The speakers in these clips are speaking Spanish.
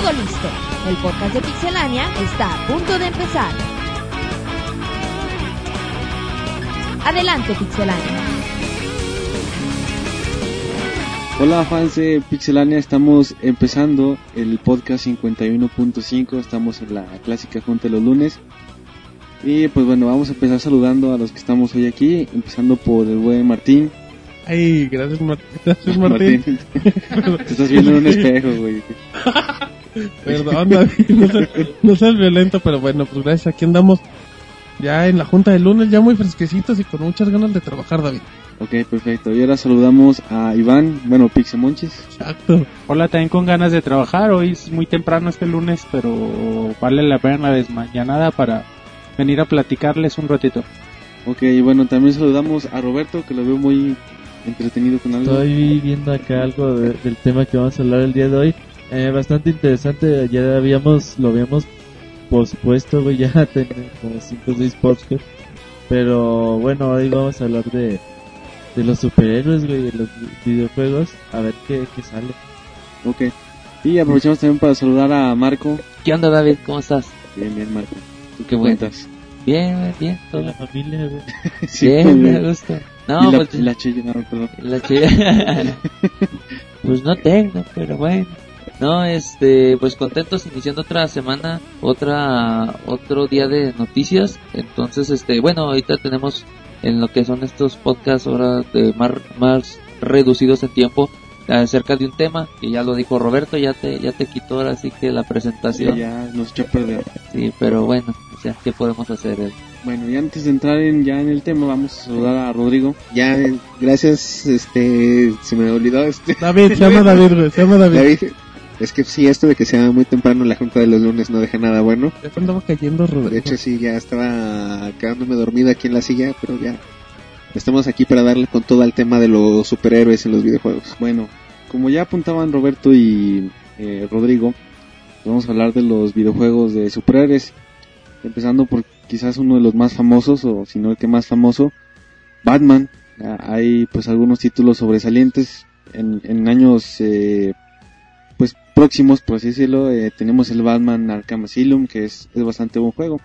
Todo listo. El podcast de Pixelania está a punto de empezar. Adelante, Pixelania. Hola fans de Pixelania, estamos empezando el podcast 51.5, estamos en la clásica junta de los lunes. Y pues bueno, vamos a empezar saludando a los que estamos hoy aquí, empezando por el buen Martín. Ay, gracias, Mar- gracias Martín. Te estás viendo en un espejo, güey. Perdón, David, no seas, no seas violento, pero bueno, pues gracias. Aquí andamos ya en la junta de lunes, ya muy fresquecitos y con muchas ganas de trabajar, David. Ok, perfecto. Y ahora saludamos a Iván, bueno, Pixemonches. Exacto. Hola, también con ganas de trabajar. Hoy es muy temprano este lunes, pero vale la pena la desmañanada para venir a platicarles un ratito. Ok, y bueno, también saludamos a Roberto, que lo veo muy entretenido con algo. Estoy viendo acá algo de- del tema que vamos a hablar el día de hoy. Eh, bastante interesante, ya habíamos, lo habíamos pospuesto, güey, ya tenemos como 5 o 6 podcasts. Pero bueno, hoy vamos a hablar de, de los superhéroes, güey, de los vi- videojuegos. A ver qué, qué sale. Ok. Y aprovechamos también para saludar a Marco. ¿Qué onda, David? ¿Cómo estás? Bien, bien, Marco. ¿Tú qué cuentas? Bien, bien, De todo la familia, güey. Sí, bien, me gusta. No, y la, pues, la chilla, no, perdón. la chi- pues no tengo, pero bueno. No, este, pues contentos iniciando otra semana, otra, otro día de noticias. Entonces, este, bueno, ahorita tenemos en lo que son estos podcasts ahora de más, más reducidos en tiempo acerca de un tema que ya lo dijo Roberto, ya te, ya te quitó ahora sí que la presentación. ya nos echó a perder. Sí, pero bueno, o sea, ¿qué podemos hacer? eh? Bueno, y antes de entrar en, ya en el tema, vamos a saludar a Rodrigo. Ya, eh, gracias, este, se me olvidó, este, David, se llama David, se llama David. David. Es que sí, esto de que sea muy temprano la junta de los lunes no deja nada bueno. Ya cayendo, De Rodrigo. hecho, sí, ya estaba quedándome dormido aquí en la silla, pero ya estamos aquí para darle con todo al tema de los superhéroes en los videojuegos. Bueno, como ya apuntaban Roberto y eh, Rodrigo, vamos a hablar de los videojuegos de superhéroes. Empezando por quizás uno de los más famosos, o si no el que más famoso, Batman. Ah, Hay pues algunos títulos sobresalientes en, en años eh, pues próximos, por así decirlo. eh, tenemos el Batman Arkham Asylum, que es, es bastante buen juego.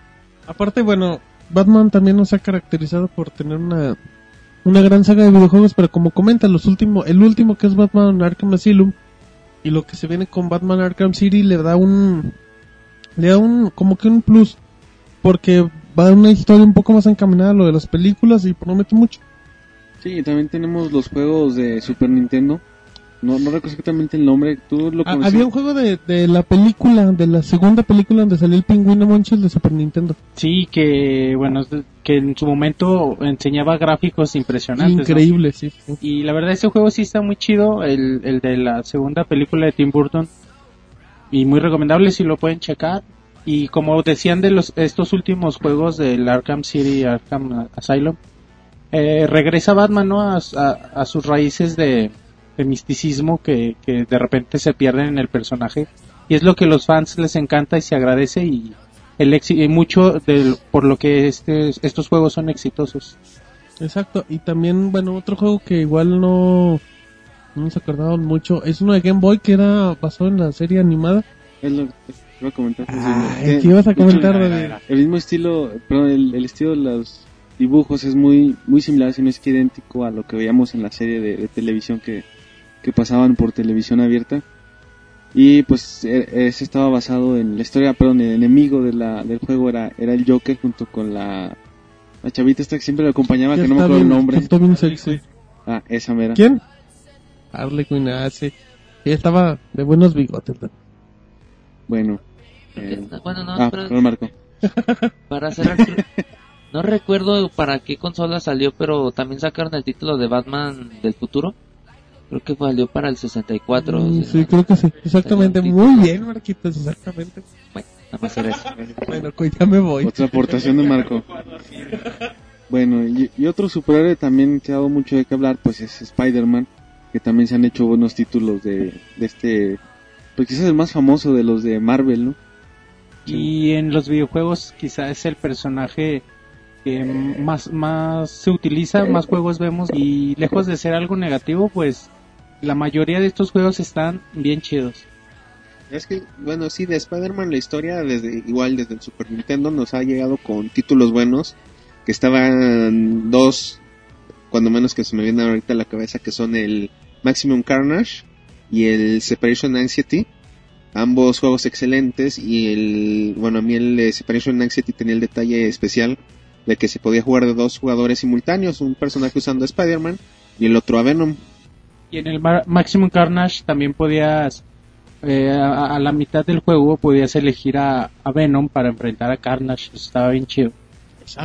Aparte, bueno, Batman también nos ha caracterizado por tener una, una gran saga de videojuegos, pero como comenta, los últimos, el último que es Batman Arkham Asylum y lo que se viene con Batman Arkham City le da un, le da un, como que un plus, porque va a una historia un poco más encaminada a lo de las películas y promete mucho. Sí, y también tenemos los juegos de Super Nintendo. No, no recuerdo exactamente el nombre. ¿Tú lo Ah, había un juego de, de la película, de la segunda película donde salió el pingüino Monchis de Super Nintendo. Sí, que bueno, que en su momento enseñaba gráficos impresionantes. ¿no? Increíble, sí. sí. Y la verdad ese juego sí está muy chido, el, el de la segunda película de Tim Burton. Y muy recomendable si lo pueden checar. Y como decían de los estos últimos juegos del Arkham City, Arkham Asylum, eh, regresa Batman ¿no? a, a- a sus raíces de, de misticismo que, que de repente se pierden en el personaje. Y es lo que los fans les encanta y se agradece y el éxi- y mucho del, por lo que este, estos juegos son exitosos. Exacto, y también, bueno, otro juego que igual no, no nos acordaban mucho, es uno de Game Boy que era basado en la serie animada. Es lo que iba a comentar. Ay, ¿qué ibas a de hecho, comentar, el- mismo estilo, perdón, el, el estilo de los dibujos es muy muy similar, si no es que idéntico a lo que veíamos en la serie de, de televisión que, que pasaban por televisión abierta. Y pues e- ese estaba basado en la historia, perdón, el enemigo de la, del juego era, era el Joker junto con la, la chavita esta que siempre lo acompañaba, que no me acuerdo el bien- nombre. está bien sexy. Ah, esa mera. ¿Quién? Harley Quinn, ah, sí. Ella estaba de buenos bigotes. ¿no? Bueno. Eh, bueno, no, ah, pero- Marco. Para cerrar, creo- no recuerdo para qué consola salió, pero también sacaron el título de Batman del futuro. Creo que salió para el 64. Mm, o sea, sí, creo que sí. Exactamente, muy bien, Marquitos, exactamente. Bueno, nada más era eso. Bueno, pues ya me voy. Otra aportación de Marco. Bueno, y, y otro superhéroe también que ha dado mucho de qué hablar, pues es Spider-Man, que también se han hecho buenos títulos de, de este, pues quizás el más famoso de los de Marvel, ¿no? Y en los videojuegos quizá es el personaje que más, más se utiliza, más juegos vemos y lejos de ser algo negativo, pues la mayoría de estos juegos están bien chidos. Es que, bueno, sí, de Spider-Man la historia, desde igual desde el Super Nintendo, nos ha llegado con títulos buenos, que estaban dos, cuando menos que se me vienen ahorita a la cabeza, que son el Maximum Carnage y el Separation Anxiety. Ambos juegos excelentes y el, bueno, a mí el Separation Anxiety tenía el detalle especial de que se podía jugar de dos jugadores simultáneos, un personaje usando a Spider-Man y el otro a Venom. Y en el Maximum Carnage también podías, eh, a, a la mitad del juego, podías elegir a, a Venom para enfrentar a Carnage. Eso estaba bien chido.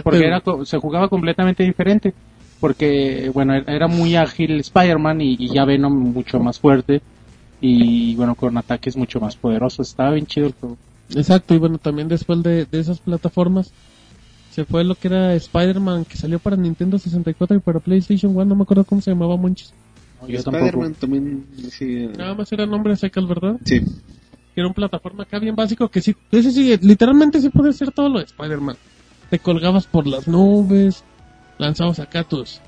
Porque era, se jugaba completamente diferente. Porque, bueno, era- era muy ágil Spider-Man y, y ya Venom mucho más fuerte. Y, bueno, con ataques mucho más poderosos. Estaba bien chido el juego. Exacto, y bueno, también después de, de esas plataformas se fue lo que era Spider-Man que salió para Nintendo 64 y para PlayStation 1, no me acuerdo cómo se llamaba Monchis. Yo. Spider-Man también, sí, Nada más era nombre secas, ¿verdad? sí. Era un plataforma acá bien básico que sí, ese sí, literalmente sí puede ser todo lo de Spider-Man. Te colgabas por las nubes, lanzabas acá tus,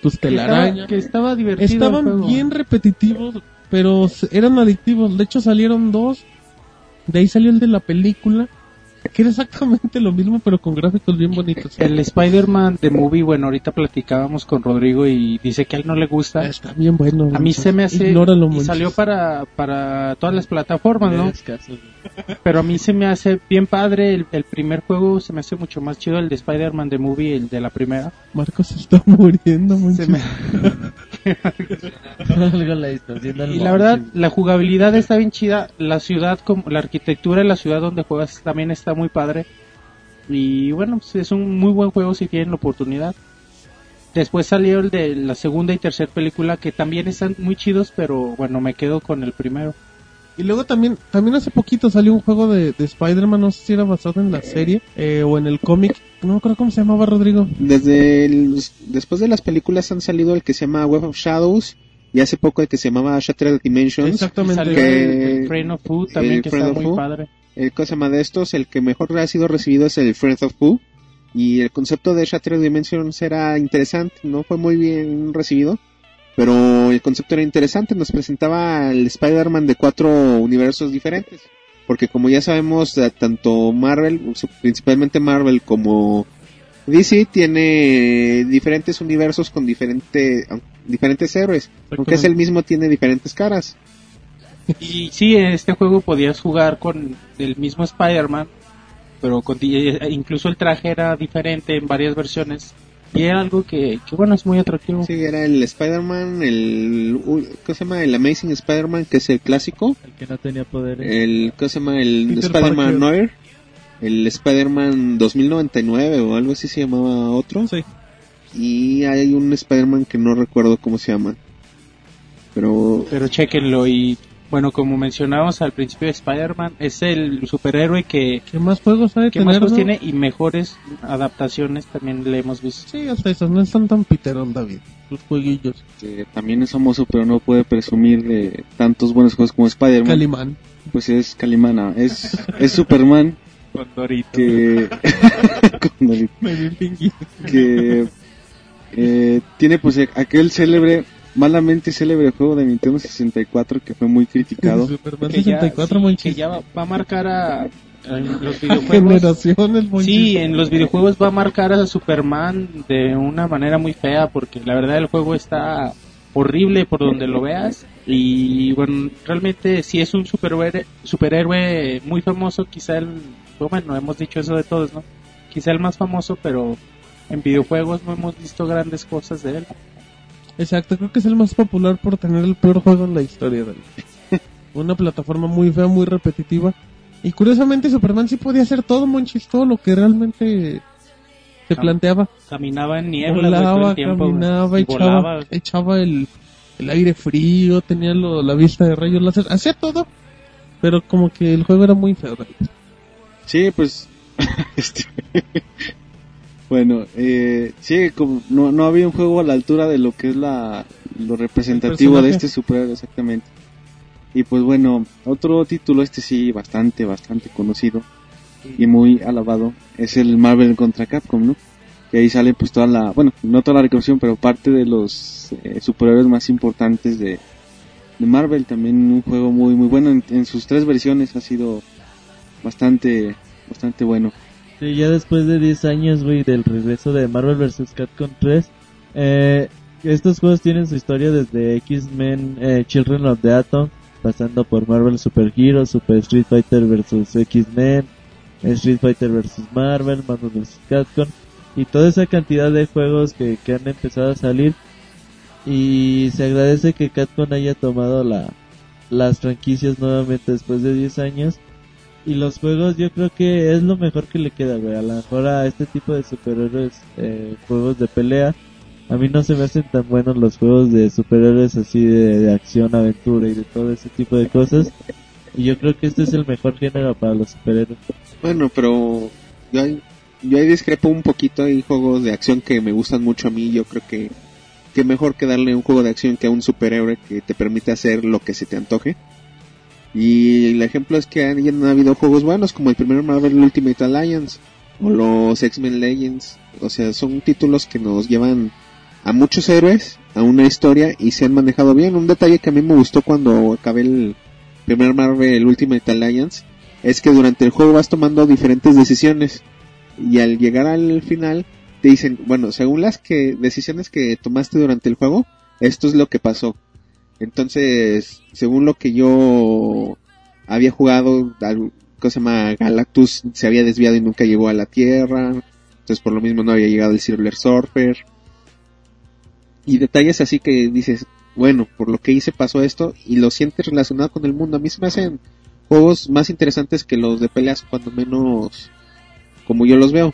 tus telarañas. que estaba divertido. Estaban bien repetitivos, pero eran adictivos. De hecho salieron dos. De ahí salió el de la película, que era exactamente lo mismo, pero con gráficos bien bonitos. El Spider-Man de Movie, bueno, ahorita platicábamos con Rodrigo y dice que a él no le gusta. Está bien bueno. A mí se me hace Ignóralo, y salió para para todas las plataformas, ¿no? Pero a mí se me hace bien padre el, el primer juego, se me hace mucho más chido el de Spider-Man de Movie, el de la primera. Marcos se está muriendo. Se me- Algo la distorsión del Y la verdad, la jugabilidad está bien chida, la ciudad, como la arquitectura de la ciudad donde juegas también está muy padre. Y bueno, pues es un muy buen juego si tienen la oportunidad. Después salió el de la segunda y tercera película que también están muy chidos, pero bueno, me quedo con el primero. Y luego también, también hace poquito salió un juego de, de Spider-Man, no sé si era basado en la serie eh, o en el cómic. No acuerdo cómo se llamaba, Rodrigo. Desde el- después de las películas han salido el que se llama Web of Shadows y hace poco el que se llamaba Shattered Dimensions. Exactamente. salió Que- el, el Friend of Food también el que Friend está muy padre. El cosa más de estos, el que mejor ha sido recibido es el Friends of Pooh. Y el concepto de Shattered Dimensions era interesante, no fue muy bien recibido. Pero el concepto era interesante, nos presentaba al Spider-Man de cuatro universos diferentes. Porque como ya sabemos, eh, tanto Marvel, principalmente Marvel como DC tiene diferentes universos con diferente, diferentes héroes. Aunque es el mismo, tiene diferentes caras. Y sí, en este juego podías jugar con el mismo Spider-Man, pero con, di- incluso el traje era diferente en varias versiones. Y era algo que, que bueno, es muy atractivo. Sí, era el Spider-Man, el, ¿qué se llama? El Amazing Spider-Man, que es el clásico. El que no tenía poderes. El, ¿qué se llama? El Spider-Man. Noir. El Spider-Man 2099 o algo así se llamaba otro. Sí. Y hay un Spider-Man que no recuerdo cómo se llama. Pero Pero chequenlo y bueno, como mencionábamos al principio de Spider-Man, es el superhéroe que, ¿Qué más juegos que tener? más juegos no? tiene y mejores adaptaciones también le hemos visto. Sí, hasta esos no están tan piterón, David. Sus jueguillos. que también es famoso, pero no puede presumir de tantos buenos juegos como Spider-Man. Calimán. Pues es Calimana, es, es Superman que, con Dorito, que eh, tiene pues aquel célebre, malamente célebre juego de Nintendo 64 que fue muy criticado. Superman Que ya, 64, sí, Monchis. que ya va, va a marcar a, a los videojuegos. Sí, en los videojuegos va a marcar a Superman de una manera muy fea porque la verdad el juego está horrible por donde lo veas y bueno, realmente si es un superhéroe, superhéroe muy famoso, quizá el, bueno, hemos dicho eso de todos, ¿no? Quizá el más famoso, pero en videojuegos no hemos visto grandes cosas de él. Exacto, creo que es el más popular por tener el peor juego en la historia. David. Una plataforma muy fea, muy repetitiva. Y curiosamente Superman sí podía hacer todo, Monchis, todo lo que realmente se planteaba. Caminaba en niebla todo volaba, el tiempo, caminaba, y echaba, volaba. echaba el, el aire frío, tenía lo- la vista de rayos láser, hacía todo. Pero como que el juego era muy feo. Sí, pues. este, bueno, eh, sí, como no, no había un juego a la altura de lo que es la lo representativo de este superhéroe, exactamente. Y pues bueno, otro título, este sí, bastante, bastante conocido y muy alabado, es el Marvel contra Capcom, ¿no? Que ahí sale pues toda la, bueno, no toda la recreación, pero parte de los eh, superhéroes más importantes de, de Marvel, también un juego muy muy bueno en, en sus tres versiones ha sido bastante bastante bueno. Sí, ya después de 10 años, güey, del regreso de Marvel vs. Capcom 3, eh, estos juegos tienen su historia desde X-Men eh, Children of the Atom, pasando por Marvel Super Heroes, Super Street Fighter vs. X-Men, Street Fighter vs. Marvel, Marvel vs. Capcom, y toda esa cantidad de juegos que, que han empezado a salir. Y se agradece que Capcom haya tomado la, las franquicias nuevamente después de 10 años. Y los juegos yo creo que es lo mejor que le queda, güey. A lo mejor a este tipo de superhéroes, eh, juegos de pelea, a mí no se me hacen tan buenos los juegos de superhéroes así de, de acción, aventura y de todo ese tipo de cosas. Y yo creo que este es el mejor género para los superhéroes. Bueno, pero yo ahí, yo ahí discrepo un poquito. Hay juegos de acción que me gustan mucho a mí. Yo creo que, que mejor que darle un juego de acción que a un superhéroe que te permite hacer lo que se te antoje. Y el ejemplo es que han, habido juegos buenos como el primer Marvel Ultimate Alliance o los X-Men Legends. O sea, son títulos que nos llevan a muchos héroes, a una historia y se han manejado bien. Un detalle que a mí me gustó cuando acabé el primer Marvel Ultimate Alliance es que durante el juego vas tomando diferentes decisiones y al llegar al final te dicen, bueno, según las que decisiones que tomaste durante el juego, esto es lo que pasó. Entonces, según lo que yo había jugado, algo se llama Galactus se había desviado y nunca llegó a la Tierra. Entonces, por lo mismo no había llegado el Silver Surfer. Y detalles así que dices, bueno, por lo que hice pasó esto y lo sientes relacionado con el mundo. A mí se me hacen juegos más interesantes que los de peleas, cuando menos como yo los veo.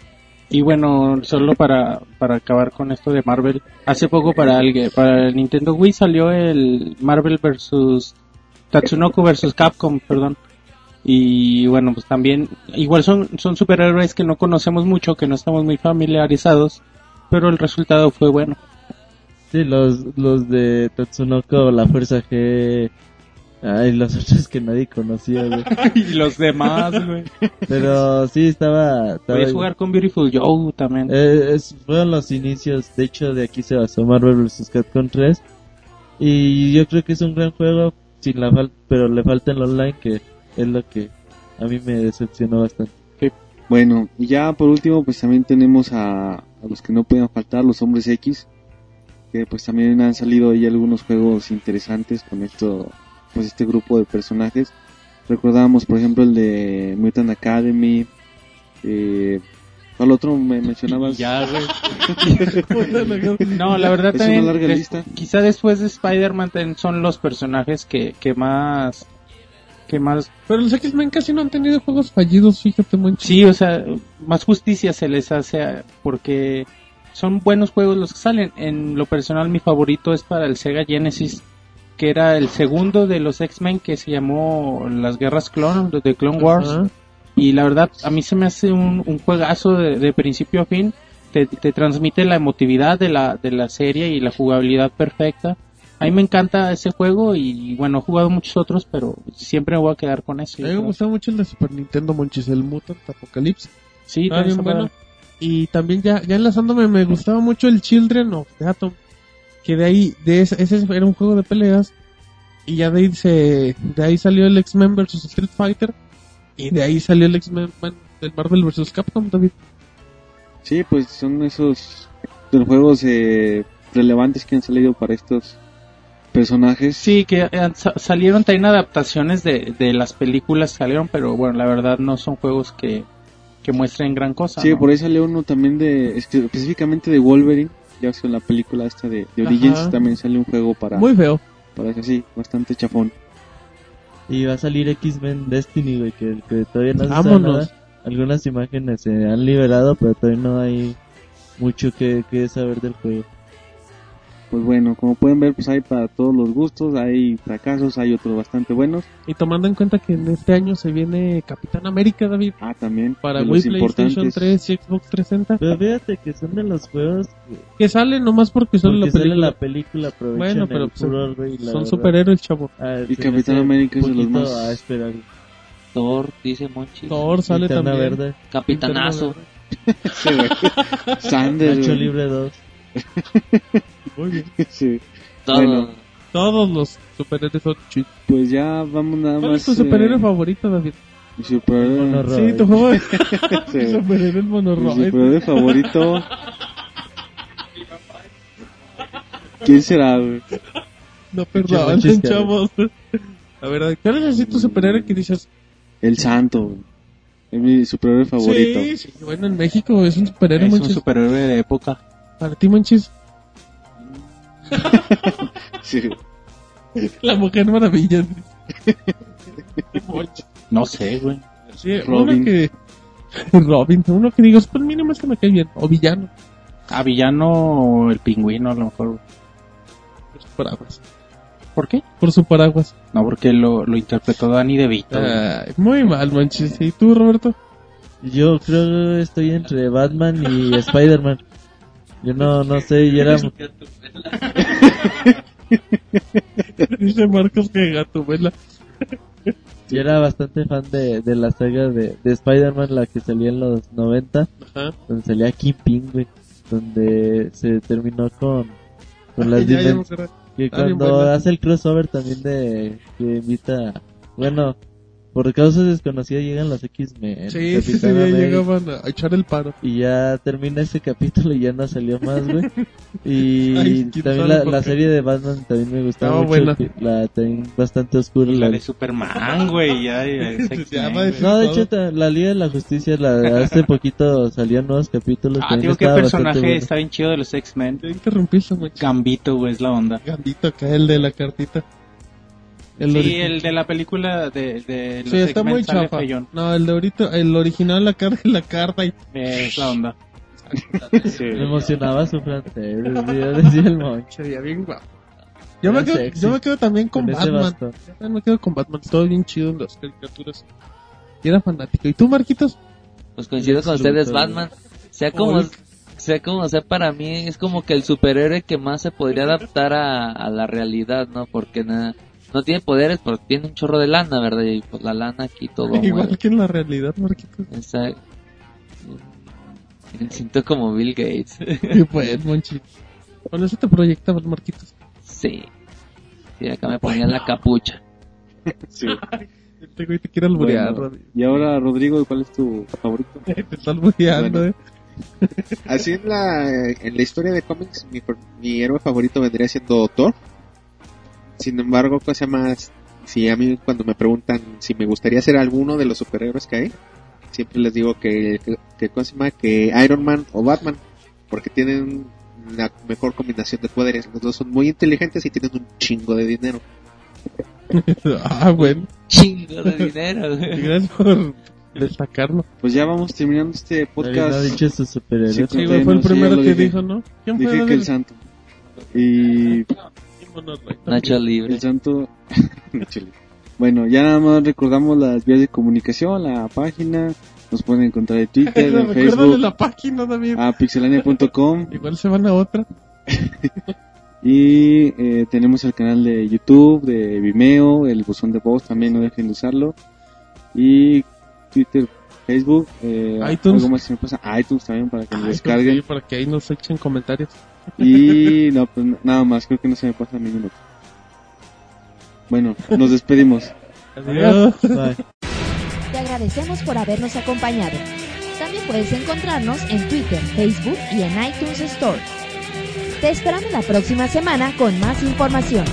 Y bueno, solo para, para acabar con esto de Marvel, hace poco para el, para el Nintendo Wii salió el Marvel vs. Tatsunoko vs. Capcom, perdón. Y bueno, pues también, igual son, son superhéroes que no conocemos mucho, que no estamos muy familiarizados, pero el resultado fue bueno. Sí, los, los de Tatsunoko, la Fuerza G, ay, los otros que nadie conocía, güey. y los demás, güey. Pero sí, estaba... estaba Puedes jugar con Beautiful Joe también. Eh, es- fueron los inicios, de hecho de aquí se basó Marvel vs. Capcom 3 y yo creo que es un gran juego sin la fal pero le falta el online que es lo que a mí me decepcionó bastante. Bueno, y ya por último, pues también tenemos a, a los que no pueden faltar, los hombres X, que pues también han salido ahí algunos juegos interesantes con esto, pues este grupo de personajes. Recordábamos, por ejemplo, el de Mutant Academy, eh, ¿cuál otro me mencionabas? Ya. No, la verdad Es una también, larga des- lista. quizá después de Spider-Man son los personajes que, que más, que más, Pero los X-Men casi no han tenido juegos fallidos, fíjate, Monchi. sí, o sea, más justicia se les hace porque son buenos juegos los que salen. En lo personal mi favorito es para el Sega Genesis, que era el segundo de los X-Men que se llamó Las Guerras Clone, de Clone Wars. Y la verdad, a mí se me hace un, un juegazo de, de principio a fin. Te, te transmite la emotividad de la, de la serie y la jugabilidad perfecta. A mí me encanta ese juego y bueno, he jugado muchos otros, pero siempre me voy a quedar con ese. A mí me mucho el de Super Nintendo, Monchis, el Mutant Apocalypse. Sí, bien está bueno. Y también ya, ya enlazándome, me gustaba mucho el Children of the Atom. Que de ahí, de ese, ese era un juego de peleas. Y ya de ahí se, de ahí salió el X-Men vs Street Fighter. Y de ahí salió el X-Men bueno, del Marvel vs Capcom, David. Sí, pues son esos los juegos eh, relevantes que han salido para estos personajes. Sí, que eh, sa- salieron también adaptaciones de, de las películas que salieron, pero bueno, la verdad no son juegos que, que muestren gran cosa. Sí, ¿no? por ahí salió uno también de, específicamente de Wolverine, ya que en la película esta de, de Origins Ajá. también salió un juego para, Muy feo. para ese sí, bastante chafón. Y va a salir X-Men Destiny, güey, que, que todavía no se nada. Algunas imágenes se han liberado, pero todavía no hay mucho que, que saber del juego. Pues bueno, como pueden ver, pues hay para todos los gustos, hay fracasos, hay otros bastante buenos. Y tomando en cuenta que en este año se viene Capitán América, David. Ah, también Para Wii, PlayStation importantes. 3 y Xbox 360. Pero fíjate que son de los juegos que, Que sale nomás porque sale porque la sale película. la película, Bueno, pero el pues, la Son superhéroes, chavo. Ah, Y Capitán América es de los más- a esperar. Thor, dice Monchi. Thor sale Linterna también. Verde, Capitanazo. Sí, güey. Sanders. Libre 2. Muy bien. Sí. Todo. Bueno. Todos los superhéroes son chidos. Pues ya vamos nada ¿Cuál más. es tu superhéroe eh, favorito, David? mi superhéroe-. Sí, tu juego Sí. superhéroe es Mi superhéroe favorito. ¿Quién será, güey? No, Manchester. chavos. A ver, ¿cuál es así tu superhéroe que dices? El Santo, güey. Es mi superhéroe favorito. Sí, sí, bueno, en México es un superhéroe, Es un Monchis. superhéroe de época. Para ti, Monchis. Sí. La Mujer Maravilla. No sé, güey. Sí, Robin. uno que... Robin, uno que digas, pues mínimo este me cae bien. O villano, A villano o el pingüino a lo mejor. por su paraguas. ¿Por qué? Por su paraguas. No, porque lo, lo interpretó Danny DeVito. Ay, muy mal, Monchis. ¿Y tú, Roberto? Yo creo que estoy entre Batman y Spider-Man. Yo no, no sé, yo era, Dice Marcos que Gatubela. yo era bastante fan de, de la saga de, de Spider-Man, la que salía en los 90, Ajá. donde salía Kingpin, güey, donde se terminó con, con las Ya. Que bien cuando hace el crossover también de que invita, bueno, por causas desconocidas llegan los X-Men. Sí, sí, sí, llegaban a echar el paro. Y ya termina ese capítulo y ya no salió más, güey. Y Ay, también la, serie de Batman también me gustaba Estaba mucho. buena. que La también bastante oscura. La La de Superman, güey. Ya, ya, güey. No, de hecho, la Liga de la Justicia, la hace poquito salían nuevos capítulos. Ah, digo, ¿qué personaje bueno. está bien chido de los X-Men? Interrumpiste, Monchis. Gambito, güey, es la onda. Gambito acá, el de la cartita. El sí, original. el de la película de, de los Sí, está muy chafa. No, el de ahorita, el original, la carta la carta y... Es la onda. Sí. Me emocionaba su francés, decía, decía el moncho. Veía bien guapo. Yo me, quedo, yo me quedo también con, Batman. Yo también me quedo con Batman. Todo bien chido en las caricaturas. Y era fanático. ¿Y tú, Marquitos? Pues coincido con ustedes, Batman. Sea como, sea como sea, para mí es como que el superhéroe que más se podría adaptar a, a la realidad, ¿no? Porque na- no tiene poderes, pero tiene un chorro de lana, ¿verdad? Y pues la lana aquí todo Igual mueve. que en la realidad, Marquitos. Esa- Me siento como Bill Gates. Y pues, Monchi. Con eso te proyectabas, Marquitos. sí. Sí, acá me ponían la capucha. Sí. Este güey te quiere alburear, Bueno, y ahora, Rodrigo, ¿cuál es tu favorito? Te está albureando, Bueno. eh. Así en la, en la historia de cómics, mi, mi héroe favorito vendría siendo Thor. Sin embargo, cosa más, si a mí cuando me preguntan si me gustaría ser alguno de los superhéroes que hay, siempre les digo que, que, que, cosa más, que Iron Man o Batman, porque tienen la mejor combinación de poderes. Los dos son muy inteligentes y tienen un chingo de dinero. ah, bueno. Chingo de dinero. Gracias por destacarlo. Pues ya vamos terminando este podcast. dicho. Sí, fue el primero que dije. dijo, ¿no? ¿Quién fue? Dije que el santo. Y Nacho libre. el santo... Chile. bueno, ya nada más recordamos las vías de comunicación, la página, nos pueden encontrar en Twitter, en Facebook, la página, David. a pixelania.com Igual se van a otra. y eh, tenemos el canal de YouTube, de Vimeo, el buzón de voz también no dejen de usarlo y Twitter, Facebook, eh, iTunes. algo más que me pasa, iTunes también para que nos Ay, descarguen sí, para que ahí nos echen comentarios. Y no, pues nada más, creo que no se me pasa ni minuto. Bueno, nos despedimos. Adiós. Bye. Te agradecemos por habernos acompañado. También puedes encontrarnos en Twitter, Facebook y en iTunes Store. Te esperamos la próxima semana con más información.